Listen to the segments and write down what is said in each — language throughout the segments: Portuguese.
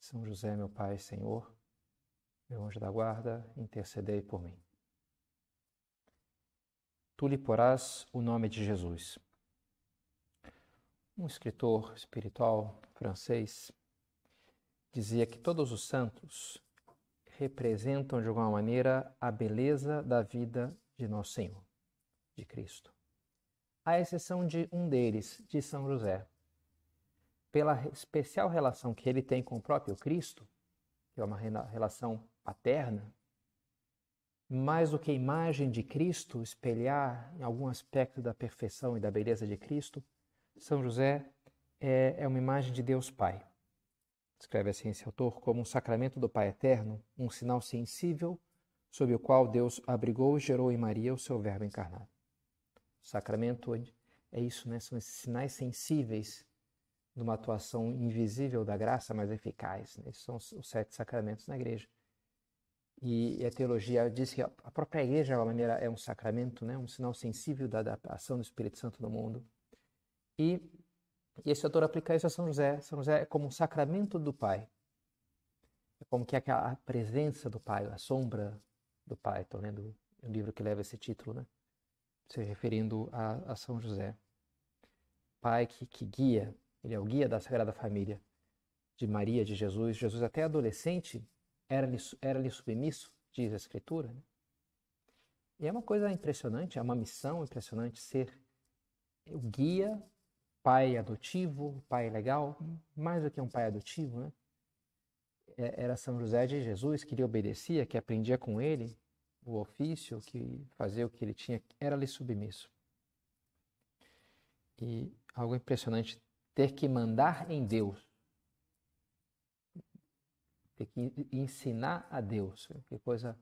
são José, meu Pai, Senhor, meu anjo da guarda, intercedei por mim. Tu lhe porás o nome de Jesus. Um escritor espiritual francês dizia que todos os santos representam de alguma maneira a beleza da vida de Nosso Senhor, de Cristo. À exceção de um deles, de São José, pela especial relação que ele tem com o próprio Cristo, que é uma relação paterna, mais do que a imagem de Cristo espelhar em algum aspecto da perfeição e da beleza de Cristo, São José é, é uma imagem de Deus Pai. Escreve assim esse autor como um sacramento do Pai Eterno, um sinal sensível sob o qual Deus abrigou e gerou em Maria o seu Verbo encarnado. O sacramento é isso, né? São esses sinais sensíveis de uma atuação invisível da graça, mas eficaz. Né? Esses são os sete sacramentos na igreja. E a teologia diz que a própria igreja, de maneira, é um sacramento, né? um sinal sensível da, da ação do Espírito Santo no mundo. E, e esse autor aplica isso a São José. São José é como um sacramento do Pai. É como que é aquela presença do Pai, a sombra do Pai. Estou lendo um livro que leva esse título, né? se referindo a, a São José. Pai que, que guia, ele é o guia da Sagrada Família de Maria, de Jesus. Jesus, até adolescente, era-lhe era submisso, diz a Escritura. Né? E é uma coisa impressionante, é uma missão impressionante ser o guia, pai adotivo, pai legal, mais do que um pai adotivo, né? É, era São José de Jesus que lhe obedecia, que aprendia com ele o ofício, que fazia o que ele tinha, era-lhe submisso. E algo impressionante ter que mandar em Deus, ter que ensinar a Deus. Que coisa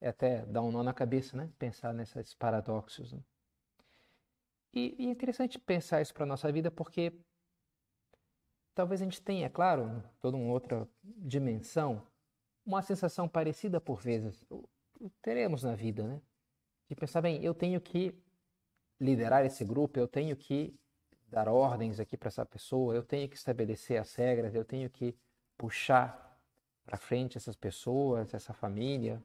é até dar um nó na cabeça, né? Pensar nesses paradoxos. Né? E, e é interessante pensar isso para a nossa vida porque talvez a gente tenha, é claro, toda uma outra dimensão, uma sensação parecida por vezes. Teremos na vida, né? De pensar, bem, eu tenho que liderar esse grupo, eu tenho que dar ordens aqui para essa pessoa, eu tenho que estabelecer as regras, eu tenho que puxar para frente essas pessoas, essa família.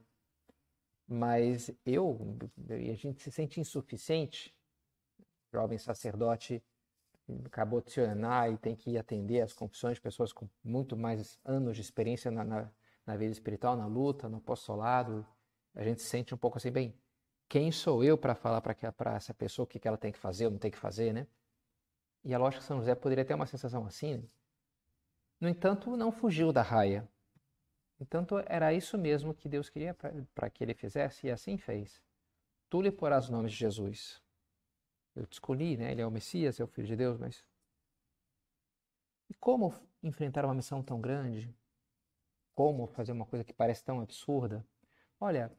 Mas eu, e a gente se sente insuficiente. Jovem sacerdote acabou de se ordenar e tem que atender as confissões de pessoas com muito mais anos de experiência na, na, na vida espiritual, na luta, no apostolado. A gente se sente um pouco assim, bem, quem sou eu para falar para essa pessoa o que, que ela tem que fazer ou não tem que fazer, né? E é lógico que São José poderia ter uma sensação assim. Né? No entanto, não fugiu da raia. Entanto, era isso mesmo que Deus queria para que ele fizesse, e assim fez. Tu lhe porás o nome de Jesus. Eu te escolhi, né? Ele é o Messias, é o Filho de Deus, mas. E como enfrentar uma missão tão grande? Como fazer uma coisa que parece tão absurda? Olha,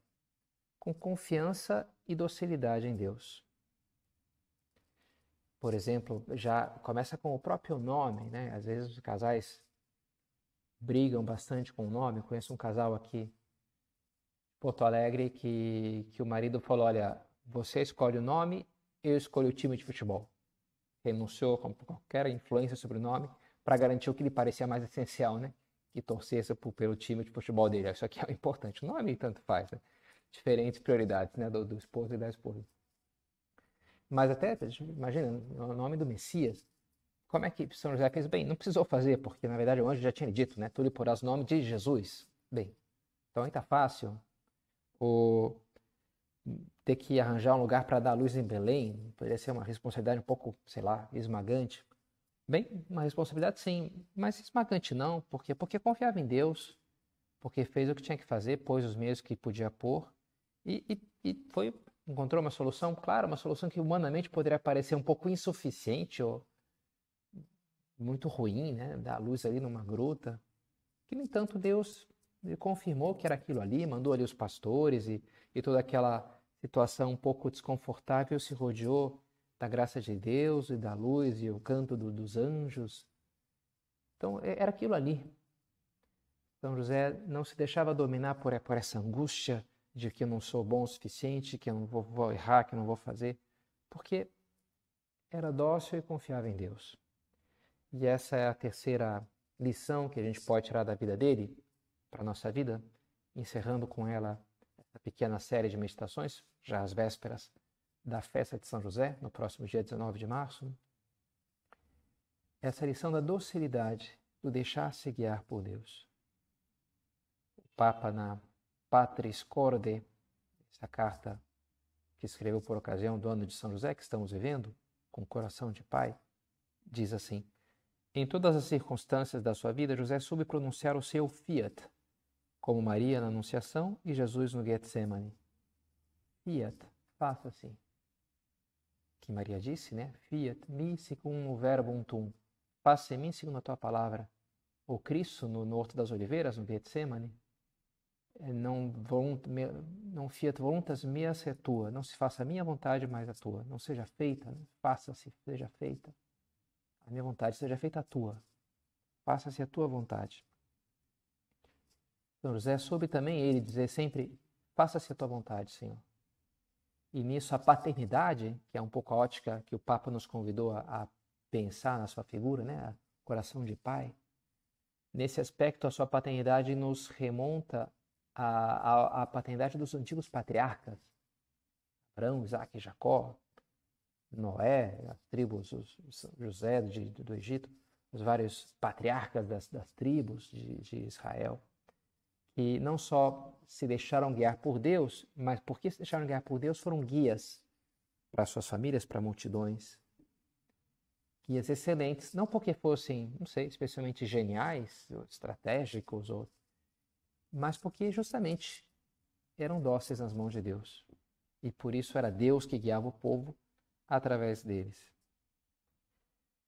com confiança e docilidade em Deus por exemplo, já começa com o próprio nome, né? Às vezes os casais brigam bastante com o nome. Eu conheço um casal aqui Porto Alegre que, que o marido falou: Olha, você escolhe o nome, eu escolho o time de futebol. Renunciou com qualquer influência sobre o nome para garantir o que lhe parecia mais essencial, né? Que torcesse pelo time de futebol dele. Isso aqui é importante. O nome tanto faz, né? Diferentes prioridades, né? Do, do esposo e da esposa. Mas até, imagina, o nome do Messias, como é que São José fez? Bem, não precisou fazer, porque na verdade o anjo já tinha dito, né? Tu lhe porás o nome de Jesus. Bem, então aí tá fácil. O ter que arranjar um lugar para dar luz em Belém poderia ser uma responsabilidade um pouco, sei lá, esmagante. Bem, uma responsabilidade sim, mas esmagante não, porque porque confiava em Deus, porque fez o que tinha que fazer, pôs os meios que podia pôr e, e, e foi encontrou uma solução, claro, uma solução que humanamente poderia parecer um pouco insuficiente ou muito ruim, né? Dar luz ali numa gruta. que, no entanto, Deus confirmou que era aquilo ali, mandou ali os pastores e, e toda aquela situação um pouco desconfortável se rodeou da graça de Deus e da luz e o canto do, dos anjos. Então, era aquilo ali. São José não se deixava dominar por, por essa angústia de que eu não sou bom o suficiente, que eu não vou, vou errar, que eu não vou fazer, porque era dócil e confiava em Deus. E essa é a terceira lição que a gente pode tirar da vida dele para a nossa vida, encerrando com ela essa pequena série de meditações, já às vésperas da festa de São José, no próximo dia 19 de março. Essa lição da docilidade, do deixar-se guiar por Deus. O Papa, na Patris Corde, essa carta que escreveu por ocasião do ano de São José que estamos vivendo, com coração de pai, diz assim: Em todas as circunstâncias da sua vida, José soube pronunciar o seu fiat, como Maria na Anunciação e Jesus no Getsemane. Fiat, faça assim. Que Maria disse, né? Fiat mi secum o verbum tum. Faça em mim segundo a tua palavra. O Cristo no, no Horto das Oliveiras, no Getsemane, é, não, não fiat voluntas meas é tua, não se faça a minha vontade, mas a tua. Não seja feita, faça-se, seja feita. A minha vontade seja feita a tua. Faça-se a tua vontade. São José soube também ele dizer sempre: faça-se a tua vontade, Senhor. E nisso a paternidade, que é um pouco a ótica que o Papa nos convidou a, a pensar na sua figura, né? coração de pai. Nesse aspecto, a sua paternidade nos remonta a, a, a paternidade dos antigos patriarcas, Abraão, Isaac Jacó, Noé, as tribos, os, José de, do Egito, os vários patriarcas das, das tribos de, de, Israel, que não só se deixaram guiar por Deus, mas porque se deixaram guiar por Deus foram guias para suas famílias, para multidões. Guias excelentes, não porque fossem, não sei, especialmente geniais, ou estratégicos ou mas porque justamente eram dóceis nas mãos de Deus. E por isso era Deus que guiava o povo através deles.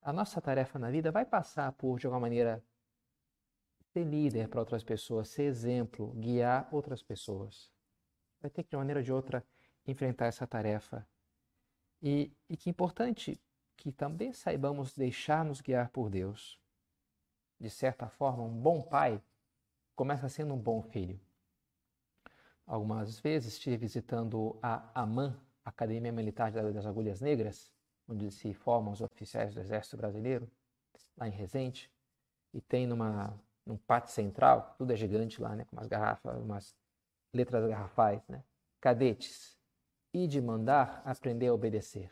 A nossa tarefa na vida vai passar por, de alguma maneira, ser líder para outras pessoas, ser exemplo, guiar outras pessoas. Vai ter que, de uma maneira ou de outra, enfrentar essa tarefa. E, e que importante que também saibamos deixar-nos guiar por Deus. De certa forma, um bom pai começa sendo um bom filho. Algumas vezes estive visitando a AMAN, Academia Militar das Agulhas Negras, onde se formam os oficiais do Exército Brasileiro, lá em Resende, e tem numa, num pátio central, tudo é gigante lá, né, com umas garrafas, umas letras garrafais, né? Cadetes, e de mandar aprender a obedecer.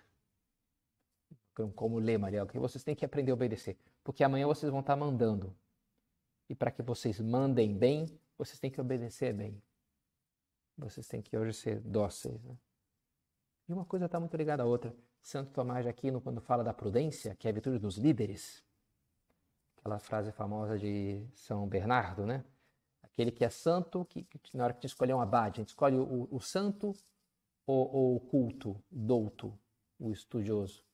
Como lema ali, que vocês têm que aprender a obedecer, porque amanhã vocês vão estar mandando, e para que vocês mandem bem, vocês têm que obedecer bem. Vocês têm que hoje ser dóceis. Né? E uma coisa está muito ligada à outra. Santo Tomás de Aquino, quando fala da prudência, que é a virtude dos líderes, aquela frase famosa de São Bernardo, né? Aquele que é santo, que, que na hora que te escolher um abade, a gente escolhe o, o santo ou, ou, o culto, douto, o estudioso.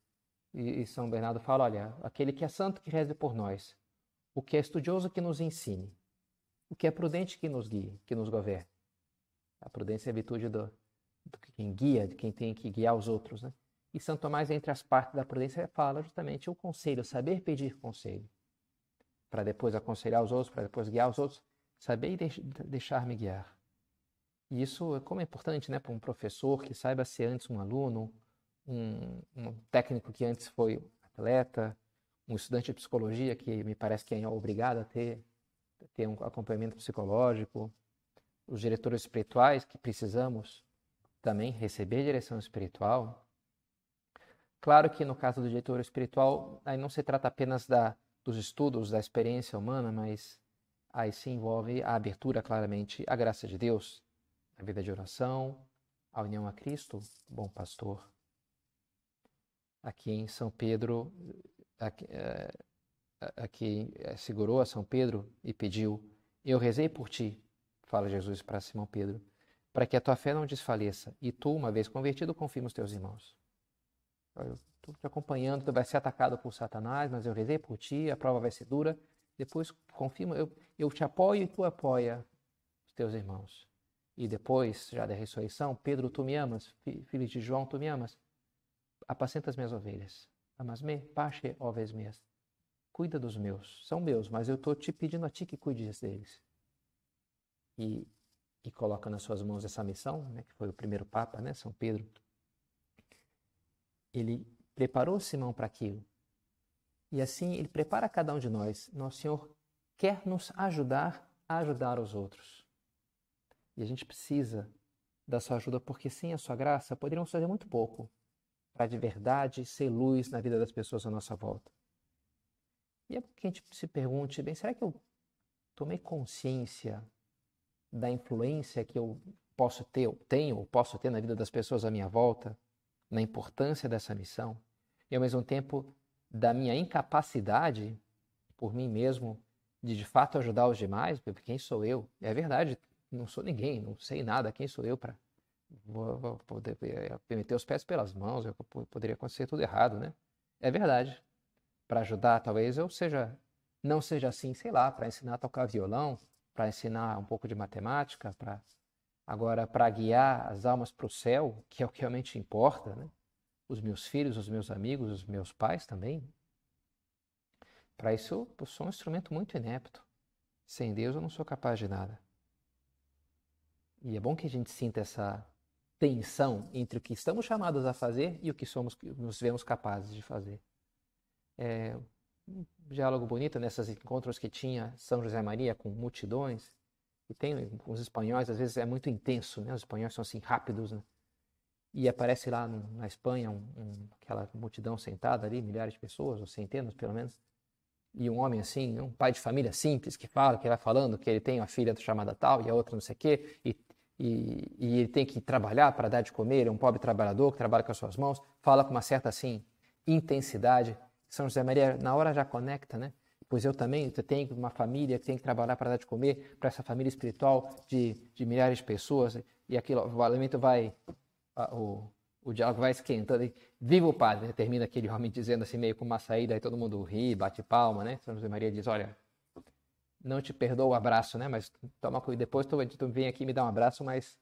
E, e São Bernardo fala, olha, aquele que é santo que reze por nós, o que é estudioso que nos ensine, o que é prudente que nos guie, que nos governe. A prudência é a virtude do, do quem guia, de quem tem que guiar os outros. Né? E Santo Tomás, entre as partes da prudência, fala justamente o conselho, saber pedir conselho, para depois aconselhar os outros, para depois guiar os outros, saber deixar-me guiar. E isso, como é importante né, para um professor que saiba ser antes um aluno, um, um técnico que antes foi atleta, um estudante de psicologia que me parece que é obrigado a ter, ter um acompanhamento psicológico, os diretores espirituais que precisamos também receber direção espiritual. Claro que no caso do diretor espiritual, aí não se trata apenas da, dos estudos, da experiência humana, mas aí se envolve a abertura claramente à graça de Deus, a vida de oração, a união a Cristo, bom pastor. Aqui em São Pedro a, que eh, segurou a São Pedro e pediu: Eu rezei por ti, fala Jesus para Simão Pedro, para que a tua fé não desfaleça e tu, uma vez convertido, confirma os teus irmãos. Eu estou te acompanhando, tu vai ser atacado por Satanás, mas eu rezei por ti, a prova vai ser dura, depois confirma, eu, eu te apoio e tu apoia os teus irmãos. E depois, já da ressurreição, Pedro, tu me amas, filho de João, tu me amas. Apacenta as minhas ovelhas. Amas-me, pache ovelhas minhas. Cuida dos meus. São meus, mas eu estou te pedindo a ti que cuides deles. E, e coloca nas suas mãos essa missão, né, que foi o primeiro Papa, né, São Pedro. Ele preparou Simão para aquilo. E assim ele prepara cada um de nós. Nosso Senhor quer nos ajudar a ajudar os outros. E a gente precisa da sua ajuda, porque sem a sua graça poderíamos fazer muito pouco para de verdade ser luz na vida das pessoas à nossa volta. E é que a gente se pergunte, bem, será que eu tomei consciência da influência que eu posso ter, ou tenho, ou posso ter na vida das pessoas à minha volta, na importância dessa missão, e ao mesmo tempo da minha incapacidade por mim mesmo de de fato ajudar os demais, porque quem sou eu? É verdade, não sou ninguém, não sei nada, quem sou eu para poder eh, meter os pés pelas mãos, eu, poderia acontecer tudo errado, né? É verdade. Para ajudar, talvez eu seja, não seja assim, sei lá, para ensinar a tocar violão, para ensinar um pouco de matemática, para agora para guiar as almas para o céu, que é o que realmente importa, né? os meus filhos, os meus amigos, os meus pais também. Para isso, eu sou um instrumento muito inepto. Sem Deus, eu não sou capaz de nada. E é bom que a gente sinta essa tensão entre o que estamos chamados a fazer e o que somos, nos vemos capazes de fazer. É um diálogo bonito nesses encontros que tinha São José Maria com multidões. E tem os espanhóis, às vezes é muito intenso, né? Os espanhóis são assim rápidos, né? e aparece lá no, na Espanha um, um, aquela multidão sentada ali, milhares de pessoas, ou centenas pelo menos, e um homem assim, um pai de família simples, que fala, que vai falando que ele tem uma filha chamada tal e a outra não sei o quê, e, e, e ele tem que trabalhar para dar de comer, é um pobre trabalhador que trabalha com as suas mãos, fala com uma certa assim intensidade. São José Maria na hora já conecta, né? Pois eu também eu tenho uma família que tem que trabalhar para dar de comer para essa família espiritual de, de milhares de pessoas e aquilo, o alimento vai o, o diálogo vai esquentando. Viva o padre! Né? Termina aquele homem dizendo assim, meio com uma saída, aí todo mundo ri, bate palma, né? São José Maria diz: Olha, não te perdoo o abraço, né? Mas toma cuidado. Depois tu, tu vem aqui me dar um abraço, mas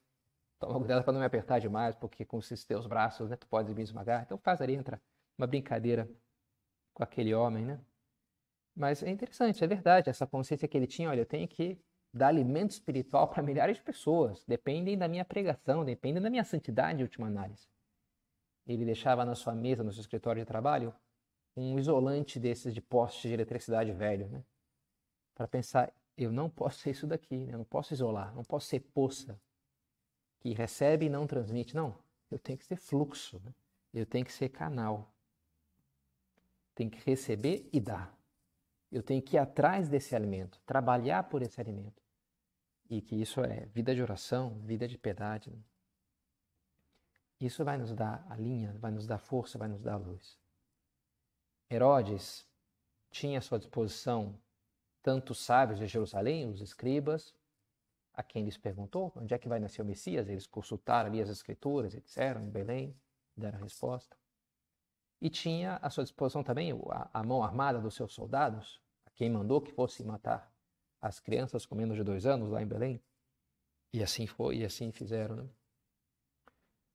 toma cuidado para não me apertar demais, porque com esses teus braços, né? Tu pode me esmagar. Então faz ali, entra uma brincadeira com aquele homem, né? Mas é interessante, é verdade, essa consciência que ele tinha, olha, eu tenho que dar alimento espiritual para milhares de pessoas. Dependem da minha pregação, dependem da minha santidade, em última análise. Ele deixava na sua mesa, no seu escritório de trabalho, um isolante desses de poste de eletricidade velho, né? Para pensar, eu não posso ser isso daqui, né? eu não posso isolar, não posso ser poça que recebe e não transmite. Não, eu tenho que ser fluxo, né? eu tenho que ser canal. Tem que receber e dar. Eu tenho que ir atrás desse alimento, trabalhar por esse alimento. E que isso é vida de oração, vida de piedade. Né? Isso vai nos dar a linha, vai nos dar força, vai nos dar luz. Herodes tinha à sua disposição tanto os sábios de Jerusalém, os escribas, a quem lhes perguntou onde é que vai nascer o Messias. Eles consultaram ali as escrituras e disseram em Belém, deram a resposta. E tinha à sua disposição também a, a mão armada dos seus soldados, a quem mandou que fosse matar as crianças com menos de dois anos lá em Belém. E assim foi, e assim fizeram. Né?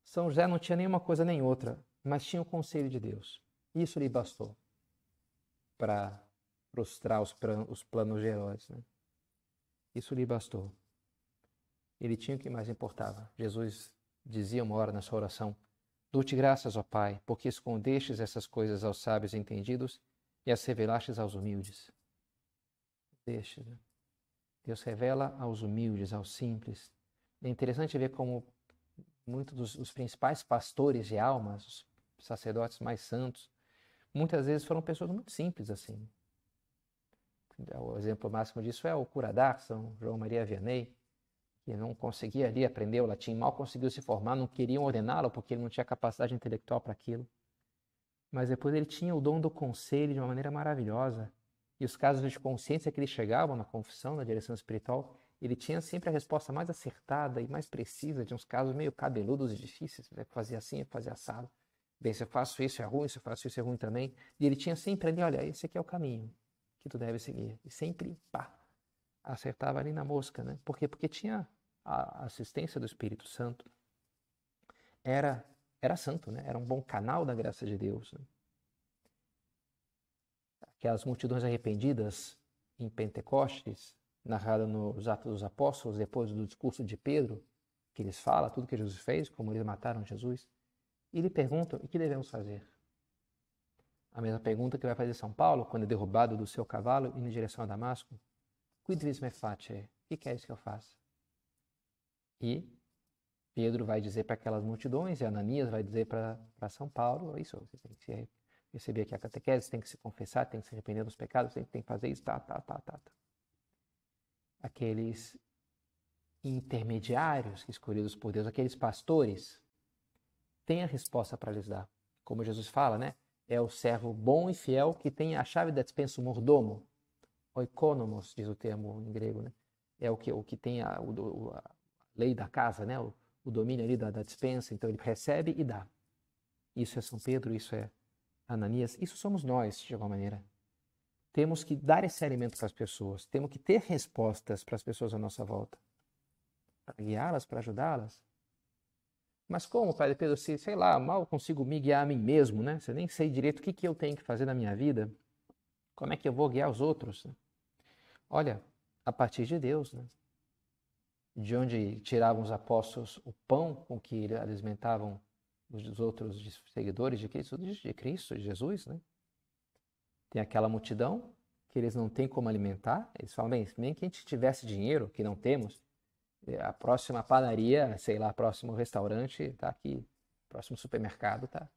São José não tinha nenhuma coisa nem outra, mas tinha o conselho de Deus. Isso lhe bastou para frustrar os, os planos de Herodes. Né? Isso lhe bastou. Ele tinha o que mais importava. Jesus dizia uma hora na sua oração: Dou-te graças, ó Pai, porque escondestes essas coisas aos sábios entendidos e as revelastes aos humildes. Deixe, né? Deus revela aos humildes, aos simples. É interessante ver como muitos dos os principais pastores de almas, os sacerdotes mais santos, muitas vezes foram pessoas muito simples assim. O exemplo máximo disso é o curador, São João Maria Vianney, que não conseguia ali aprender o latim, mal conseguiu se formar, não queriam ordená-lo porque ele não tinha capacidade intelectual para aquilo. Mas depois ele tinha o dom do conselho de uma maneira maravilhosa. E os casos de consciência que ele chegava na confissão, na direção espiritual, ele tinha sempre a resposta mais acertada e mais precisa de uns casos meio cabeludos e difíceis. Né? Fazia assim, fazia assado. Bem, se eu faço isso é ruim, se eu faço isso é ruim também. E ele tinha sempre ali, olha, esse aqui é o caminho que tu deve seguir. E sempre, pá, acertava ali na mosca, né? Por quê? Porque tinha a assistência do Espírito Santo. Era, era santo, né? Era um bom canal da graça de Deus. Né? Multidões arrependidas em Pentecostes, narrada nos Atos dos Apóstolos, depois do discurso de Pedro, que eles falam tudo que Jesus fez, como eles mataram Jesus, e lhe perguntam: o que devemos fazer? A mesma pergunta que vai fazer São Paulo, quando é derrubado do seu cavalo indo em direção a Damasco: Quid vis me face? O que queres que eu faça? E Pedro vai dizer para aquelas multidões, e Ananias vai dizer para São Paulo: Isso, você tem que receber aqui a catequese, tem que se confessar, tem que se arrepender dos pecados, tem, tem que fazer isso, tá, tá, tá, tá. tá aqueles intermediários escolhidos por Deus, aqueles pastores, têm a resposta para lhes dar. Como Jesus fala, né? É o servo bom e fiel que tem a chave da dispensa, o mordomo. Oikonomos, diz o termo em grego, né? É o que, o que tem a, o, a lei da casa, né? O, o domínio ali da, da dispensa. Então ele recebe e dá. Isso é São Pedro, isso é Ananias, isso somos nós, de alguma maneira. Temos que dar esse alimento para as pessoas, temos que ter respostas para as pessoas à nossa volta, para guiá-las, para ajudá-las. Mas como, Padre Pedro, se, sei lá, mal consigo me guiar a mim mesmo, né? Se eu nem sei direito o que, que eu tenho que fazer na minha vida, como é que eu vou guiar os outros? Né? Olha, a partir de Deus, né? De onde tiravam os apóstolos o pão com que alimentavam os outros seguidores de Cristo, de Cristo, de Jesus, né? Tem aquela multidão que eles não têm como alimentar. Eles falam, bem, nem que a gente tivesse dinheiro, que não temos, a próxima padaria, sei lá, próximo restaurante está aqui, próximo supermercado está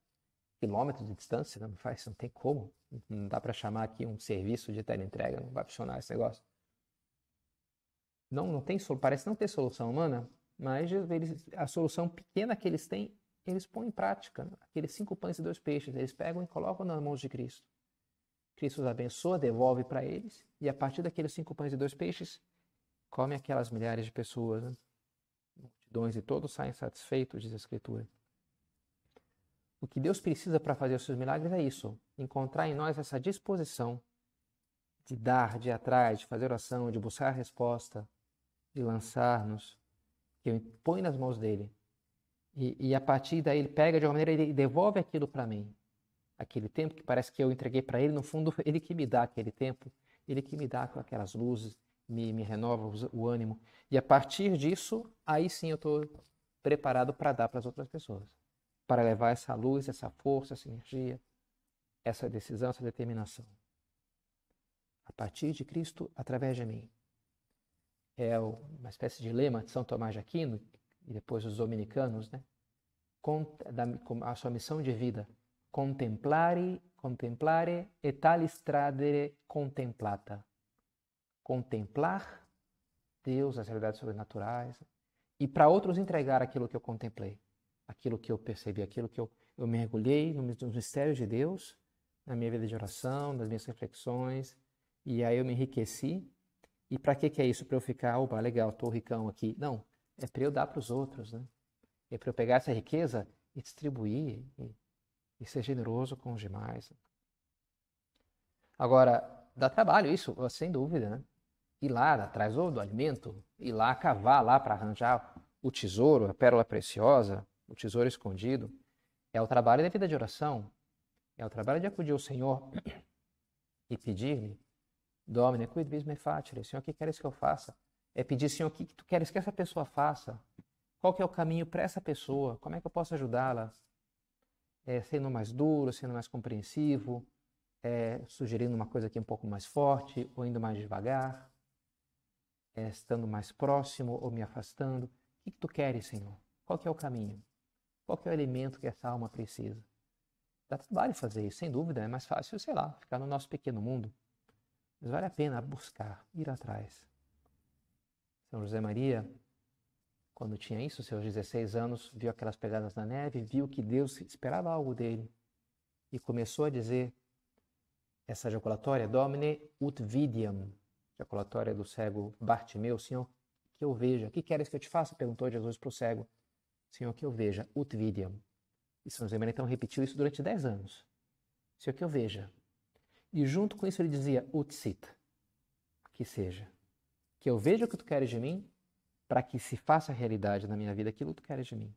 quilômetros de distância, não faz, não tem como. Não dá para chamar aqui um serviço de teleentrega, não vai funcionar esse negócio. Não, não tem, parece não ter solução humana, mas eles, a solução pequena que eles têm, eles põem em prática. Aqueles cinco pães e dois peixes, eles pegam e colocam nas mãos de Cristo. Cristo os abençoa, devolve para eles, e a partir daqueles cinco pães e dois peixes, come aquelas milhares de pessoas, né? multidões, e todos saem satisfeitos, diz a Escritura. O que Deus precisa para fazer os seus milagres é isso: encontrar em nós essa disposição de dar, de ir atrás, de fazer oração, de buscar a resposta, de lançar-nos, que eu põe nas mãos dele. E, e, a partir daí ele pega de uma maneira e devolve aquilo para mim aquele tempo que parece que eu entreguei para ele, no fundo, ele que me dá aquele tempo, ele que me dá aquelas luzes, me, me renova o ânimo. E a partir disso, aí sim eu estou preparado para dar para as outras pessoas, para levar essa luz, essa força, essa energia, essa decisão, essa determinação. A partir de Cristo, através de mim. É uma espécie de lema de São Tomás de Aquino e depois os dominicanos, né? Com a sua missão de vida contemplare, contemplare e tal stradere contemplata. Contemplar Deus, as realidades sobrenaturais, e para outros entregar aquilo que eu contemplei, aquilo que eu percebi, aquilo que eu, eu mergulhei nos mistérios de Deus, na minha vida de oração, nas minhas reflexões, e aí eu me enriqueci. E para que, que é isso? Para eu ficar, opa, legal, estou ricão aqui. Não, é para eu dar para os outros, né? É para eu pegar essa riqueza e distribuir, e e ser generoso com os demais. Agora, dá trabalho isso, sem dúvida, né? Ir lá atrás do, do alimento, ir lá cavar lá para arranjar o tesouro, a pérola preciosa, o tesouro escondido. É o trabalho da vida de oração. É o trabalho de acudir ao Senhor e pedir-lhe, Domine, quid vis me facere? Senhor, o que queres que eu faça? É pedir, Senhor, o que tu queres que essa pessoa faça? Qual que é o caminho para essa pessoa? Como é que eu posso ajudá-la? é, sendo mais duro, sendo mais compreensivo, é, sugerindo uma coisa aqui um pouco mais forte ou indo mais devagar, estando mais próximo ou me afastando. O que, que tu queres, Senhor? Qual que é o caminho? Qual que é o elemento que essa alma precisa? Dá trabalho fazer isso, sem dúvida. É mais fácil, sei lá, ficar no nosso pequeno mundo. Mas vale a pena buscar, ir atrás. São José Maria quando tinha isso, seus 16 anos, viu aquelas pegadas na neve, viu que Deus esperava algo dele e começou a dizer essa ejaculatória, Domine ut vidiam, ejaculatória do cego Bartimeu, Senhor, que eu veja. O que queres que eu te faça? Perguntou Jesus para o cego. Senhor, que eu veja, ut vidiam. E São José Maria então repetiu isso durante 10 anos. Senhor, que eu veja. E junto com isso ele dizia, utsit, que seja. Que eu veja o que tu queres de mim, para que se faça realidade na minha vida aquilo que tu queres de mim.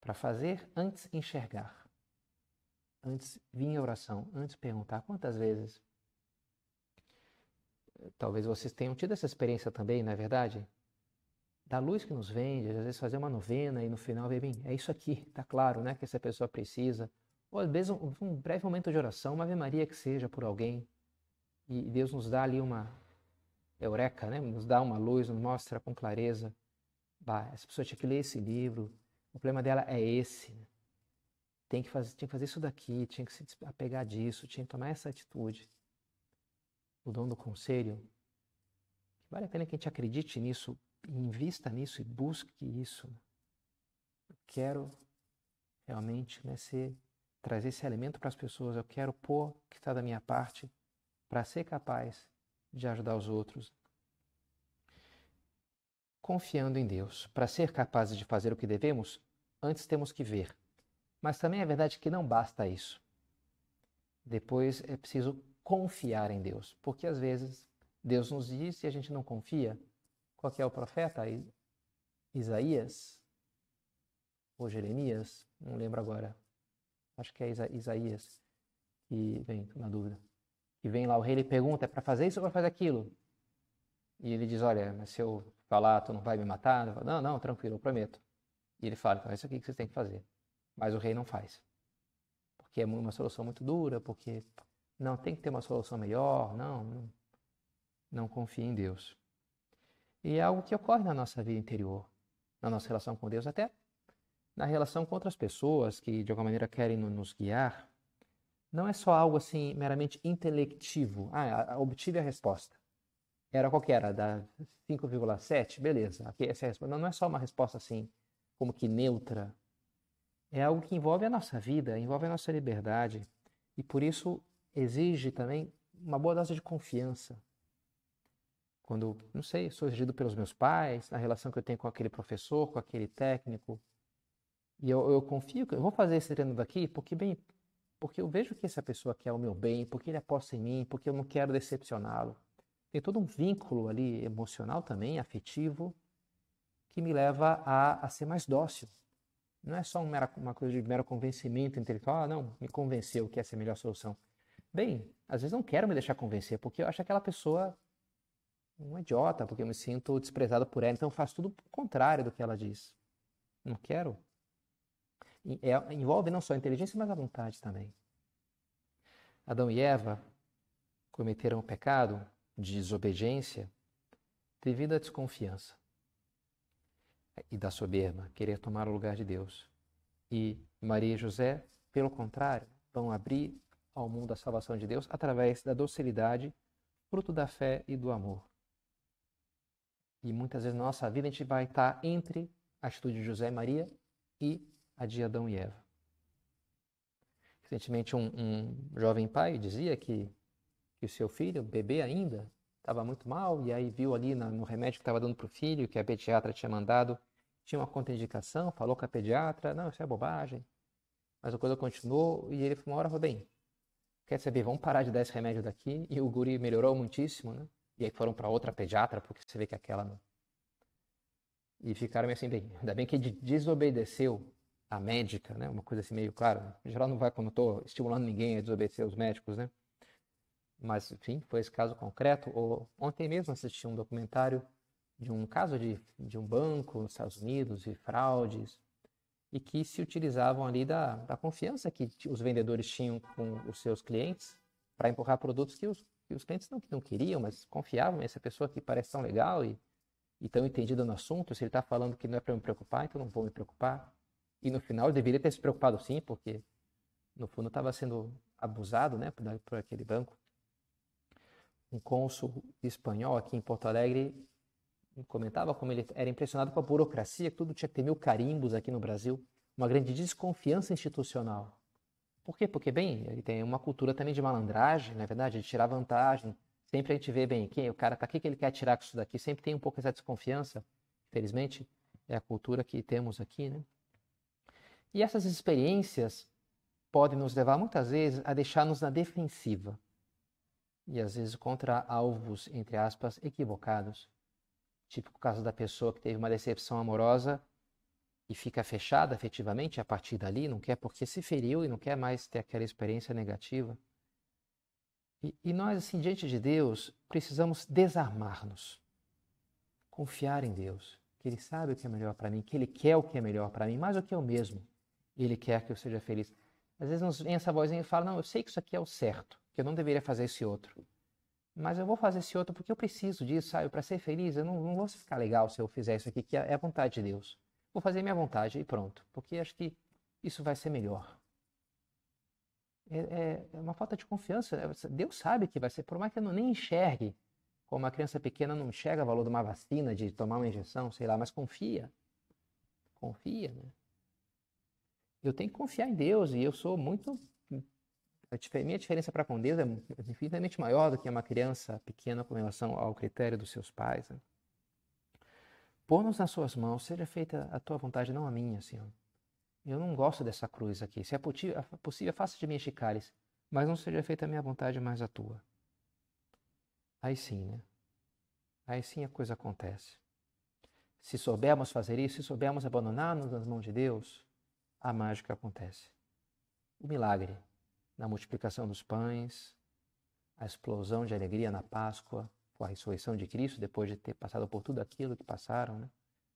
Para fazer antes enxergar. Antes vir em oração, antes perguntar quantas vezes. Talvez vocês tenham tido essa experiência também, não é verdade? Da luz que nos vende, às vezes fazer uma novena e no final ver bem, é isso aqui, tá claro, né? Que essa pessoa precisa. Ou às vezes um, um breve momento de oração, uma Ave Maria que seja por alguém. E Deus nos dá ali uma eureka, né? Nos dá uma luz, nos mostra com clareza. Bah, essa pessoa tinha que ler esse livro. O problema dela é esse. Né? Tem que fazer, tinha que fazer isso daqui, tinha que se apegar disso, tinha que tomar essa atitude. O dom do conselho. Vale a pena que a gente acredite nisso, invista nisso e busque isso. Eu quero realmente né, ser trazer esse alimento para as pessoas, eu quero pôr que está da minha parte para ser capaz de ajudar os outros. Confiando em Deus. Para ser capazes de fazer o que devemos, antes temos que ver. Mas também é verdade que não basta isso. Depois é preciso confiar em Deus, porque às vezes Deus nos diz e a gente não confia. Qual é o profeta? Isaías ou Jeremias? Não lembro agora acho que é Isaías, que vem, na dúvida, que vem lá, o rei ele pergunta, é para fazer isso ou para fazer aquilo? E ele diz, olha, mas se eu falar, tu não vai me matar? Falo, não, não, tranquilo, eu prometo. E ele fala, então é isso aqui que vocês têm que fazer. Mas o rei não faz. Porque é uma solução muito dura, porque não, tem que ter uma solução melhor, não, não, não confia em Deus. E é algo que ocorre na nossa vida interior, na nossa relação com Deus, até na relação com outras pessoas que de alguma maneira querem nos guiar, não é só algo assim meramente intelectivo. Ah, obtive a resposta. Era qual que era? Da 5,7? Beleza, aqui essa é. Não, não é só uma resposta assim, como que neutra. É algo que envolve a nossa vida, envolve a nossa liberdade. E por isso exige também uma boa dose de confiança. Quando, não sei, sou exigido pelos meus pais, na relação que eu tenho com aquele professor, com aquele técnico, e eu, eu confio que eu vou fazer esse treino daqui porque, bem, porque eu vejo que essa pessoa quer o meu bem, porque ele aposta em mim, porque eu não quero decepcioná-lo. Tem todo um vínculo ali emocional também, afetivo, que me leva a, a ser mais dócil. Não é só um mera, uma coisa de mero convencimento intelectual, ah, não, me convenceu que essa é a melhor solução. Bem, às vezes não quero me deixar convencer, porque eu acho aquela pessoa um idiota, porque eu me sinto desprezado por ela, então eu faço tudo o contrário do que ela diz. Não quero é, envolve não só a inteligência, mas a vontade também. Adão e Eva cometeram o pecado de desobediência devido à desconfiança e da soberba, querer tomar o lugar de Deus. E Maria e José, pelo contrário, vão abrir ao mundo a salvação de Deus através da docilidade, fruto da fé e do amor. E muitas vezes na nossa vida a gente vai estar entre a atitude de José e Maria e a de Adão e Eva. Recentemente, um, um jovem pai dizia que, que o seu filho, bebê ainda, estava muito mal e aí viu ali na, no remédio que estava dando para o filho, que a pediatra tinha mandado, tinha uma contraindicação, falou com a pediatra, não, isso é bobagem. Mas a coisa continuou e ele uma hora falou, bem, quer saber, vamos parar de dar esse remédio daqui. E o guri melhorou muitíssimo, né? E aí foram para outra pediatra, porque você vê que aquela não. E ficaram assim, bem, ainda bem que ele desobedeceu a médica, né? Uma coisa assim meio claro. Em geral não vai quando estou estimulando ninguém a desobedecer os médicos, né? Mas, enfim, foi esse caso concreto. Ontem mesmo assisti um documentário de um caso de, de um banco nos Estados Unidos e fraudes e que se utilizavam ali da, da confiança que os vendedores tinham com os seus clientes para empurrar produtos que os, que os clientes não, não queriam, mas confiavam. Essa pessoa que parece tão legal e, e tão entendida no assunto, se ele está falando que não é para me preocupar, então não vou me preocupar. E no final deveria ter se preocupado sim, porque no fundo estava sendo abusado né, por, por aquele banco. Um cônsul espanhol aqui em Porto Alegre comentava como ele era impressionado com a burocracia, que tudo tinha que ter mil carimbos aqui no Brasil, uma grande desconfiança institucional. Por quê? Porque, bem, ele tem uma cultura também de malandragem, na é verdade, de tirar vantagem. Sempre a gente vê, bem, quem o cara aqui que ele quer tirar com isso daqui, sempre tem um pouco essa desconfiança. Infelizmente, é a cultura que temos aqui, né? E essas experiências podem nos levar muitas vezes a deixar-nos na defensiva e às vezes contra alvos, entre aspas, equivocados. Tipo o caso da pessoa que teve uma decepção amorosa e fica fechada afetivamente a partir dali, não quer porque se feriu e não quer mais ter aquela experiência negativa. E, e nós, assim, diante de Deus, precisamos desarmar-nos, confiar em Deus, que Ele sabe o que é melhor para mim, que Ele quer o que é melhor para mim, mais do que eu mesmo. Ele quer que eu seja feliz. Às vezes nos vem essa vozinha e fala: Não, eu sei que isso aqui é o certo, que eu não deveria fazer esse outro. Mas eu vou fazer esse outro porque eu preciso disso, sabe? Para ser feliz, eu não, não vou ficar legal se eu fizer isso aqui, que é, é a vontade de Deus. Vou fazer minha vontade e pronto, porque acho que isso vai ser melhor. É, é, é uma falta de confiança. Deus sabe que vai ser, por mais que eu não nem enxergue, como uma criança pequena não enxerga o valor de uma vacina, de tomar uma injeção, sei lá, mas confia. Confia, né? Eu tenho que confiar em Deus e eu sou muito a minha diferença para com Deus é infinitamente maior do que uma criança pequena com relação ao critério dos seus pais. Né? Pôr-nos nas suas mãos, seja feita a tua vontade, não a minha, Senhor. Eu não gosto dessa cruz aqui. Se é possível, faça de mim este cálice, mas não seja feita a minha vontade, mas a tua. Aí sim, né? Aí sim a coisa acontece. Se soubermos fazer isso, se soubermos abandonar-nos nas mãos de Deus, a mágica acontece. O milagre na multiplicação dos pães, a explosão de alegria na Páscoa, com a ressurreição de Cristo, depois de ter passado por tudo aquilo que passaram, né?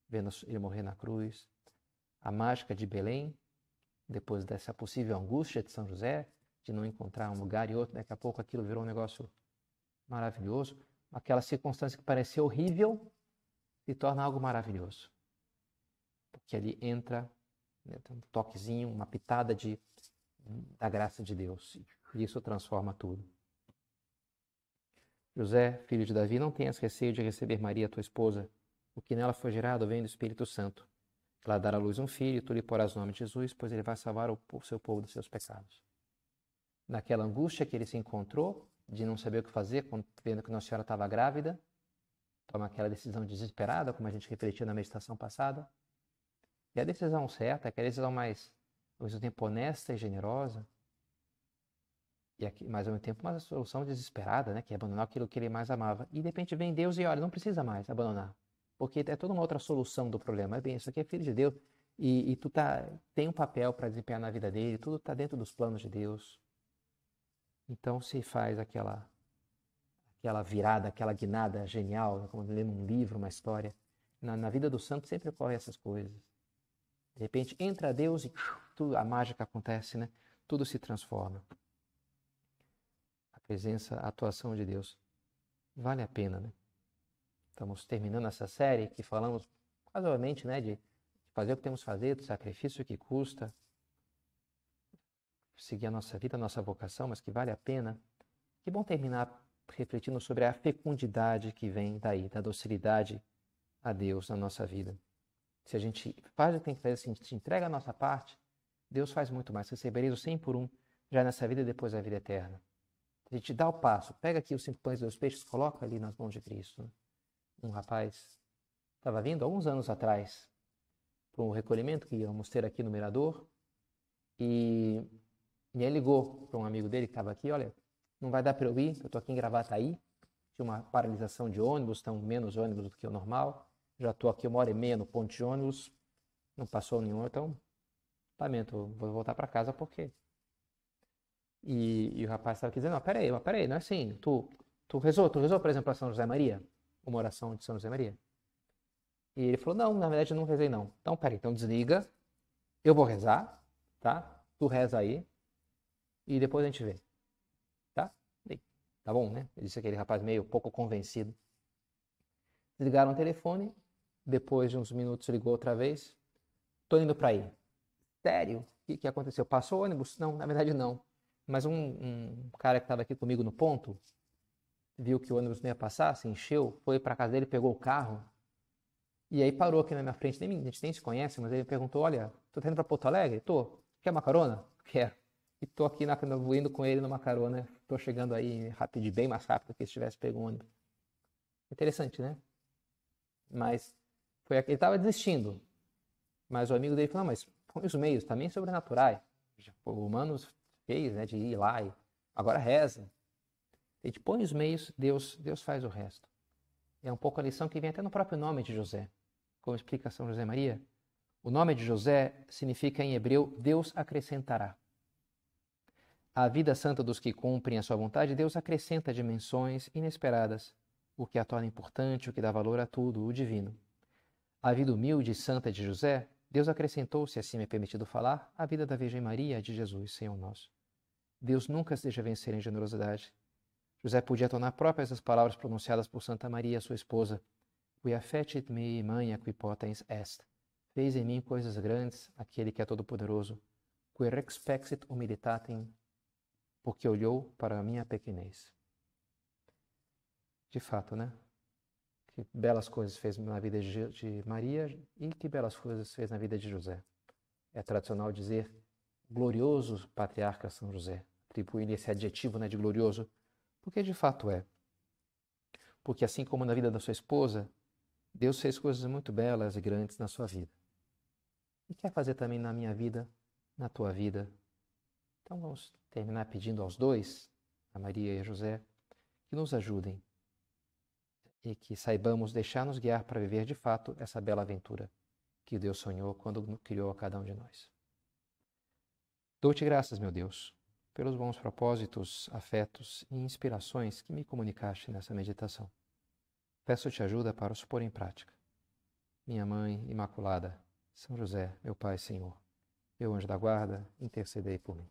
vendo ele morrer na cruz, a mágica de Belém, depois dessa possível angústia de São José, de não encontrar um lugar e outro, daqui a pouco aquilo virou um negócio maravilhoso, aquela circunstância que parecia horrível se torna algo maravilhoso. Porque ali entra né, um toquezinho, uma pitada de da graça de Deus. E isso transforma tudo. José, filho de Davi, não tenhas receio de receber Maria, tua esposa. O que nela foi gerado vem do Espírito Santo. Ela dará à luz um filho, e tu lhe porás o nome de Jesus, pois ele vai salvar o seu povo dos seus pecados. Naquela angústia que ele se encontrou, de não saber o que fazer, vendo que Nossa Senhora estava grávida, toma aquela decisão desesperada, como a gente refletiu na meditação passada. E a decisão certa, é a decisão mais ao mesmo tempo honesta e generosa, e aqui, mas ao mesmo tempo uma solução desesperada, né? que é abandonar aquilo que ele mais amava. E de repente vem Deus e olha, não precisa mais abandonar, porque é toda uma outra solução do problema. É bem, isso aqui é filho de Deus e, e tu tá, tem um papel para desempenhar na vida dele, tudo está dentro dos planos de Deus. Então se faz aquela aquela virada, aquela guinada genial, né? como lendo um livro, uma história. Na, na vida do santo sempre ocorrem essas coisas. De repente entra Deus e tudo, a mágica acontece, né? Tudo se transforma. A presença, a atuação de Deus. Vale a pena, né? Estamos terminando essa série que falamos casualmente, né? De fazer o que temos que fazer, do sacrifício que custa, seguir a nossa vida, a nossa vocação, mas que vale a pena. Que bom terminar refletindo sobre a fecundidade que vem daí, da docilidade a Deus na nossa vida. Se a gente faz o que tem que fazer, se a gente entrega a nossa parte, Deus faz muito mais. Recebereis o 100 por um já nessa vida e depois da vida eterna. A gente dá o passo, pega aqui os cinco pães e os peixes, coloca ali nas mãos de Cristo. Um rapaz estava vindo alguns anos atrás para um recolhimento que íamos ter aqui no Mirador e, e ele ligou para um amigo dele que estava aqui, olha, não vai dar para eu ir, eu estou aqui em Gravataí, tinha uma paralisação de ônibus, estão menos ônibus do que o normal, já estou aqui uma hora e meia no ponto de ônibus, não passou nenhum, então, lamento, vou voltar para casa porque. E, e o rapaz estava dizendo: não, peraí, peraí, não é assim. Tu, tu rezou, tu rezou, por exemplo, a São José Maria? Uma oração de São José Maria? E ele falou: não, na verdade eu não rezei, não. Então, peraí, então desliga, eu vou rezar, tá? Tu reza aí, e depois a gente vê. Tá? Tá bom, né? Disse aquele rapaz meio pouco convencido. Desligaram o telefone depois de uns minutos ligou outra vez. Tô indo para aí. Sério? O que, que aconteceu? Passou o ônibus? Não, na verdade não. Mas um, um cara que estava aqui comigo no ponto viu que o ônibus não ia passar, se encheu, foi para casa dele, pegou o carro e aí parou aqui na minha frente. Nem, a gente nem se conhece, mas ele perguntou: Olha, tô indo para Porto Alegre? Tô. Quer uma carona? Quer. E tô aqui na, indo com ele numa carona. Tô chegando aí rápido, bem mais rápido que se tivesse pego o ônibus. Interessante, né? Mas foi ele estava desistindo. Mas o amigo dele falou: não, mas os meios também sobrenaturais. O humano fez, né, de ir lá e agora reza. A gente põe os meios, Deus, Deus faz o resto. É um pouco a lição que vem até no próprio nome de José. Como explica São José Maria, o nome de José significa em hebreu Deus acrescentará. À vida santa dos que cumprem a sua vontade, Deus acrescenta dimensões inesperadas, o que a torna importante, o que dá valor a tudo, o divino. À vida humilde e santa de José, Deus acrescentou, se assim me é permitido falar, a vida da Virgem Maria e de Jesus, Senhor nosso. Deus nunca se deixa vencer em generosidade. José podia tornar próprias as palavras pronunciadas por Santa Maria, sua esposa. Qui affectit me, mãe, qui potens est. Fez em mim coisas grandes aquele que é todo-poderoso. Qui respexit humilitatem, porque olhou para a minha pequenez. De fato, né? Que belas coisas fez na vida de Maria e que belas coisas fez na vida de José. É tradicional dizer glorioso patriarca São José, atribuindo esse adjetivo né, de glorioso porque de fato é. Porque assim como na vida da sua esposa, Deus fez coisas muito belas e grandes na sua vida. E quer fazer também na minha vida, na tua vida. Então vamos terminar pedindo aos dois, a Maria e a José, que nos ajudem e que saibamos deixar-nos guiar para viver de fato essa bela aventura que Deus sonhou quando criou a cada um de nós. Dou-te graças, meu Deus pelos bons propósitos, afetos e inspirações que me comunicaste nessa meditação. Peço-te ajuda para os pôr em prática. Minha Mãe Imaculada, São José, meu Pai Senhor, meu anjo da guarda, intercedei por mim.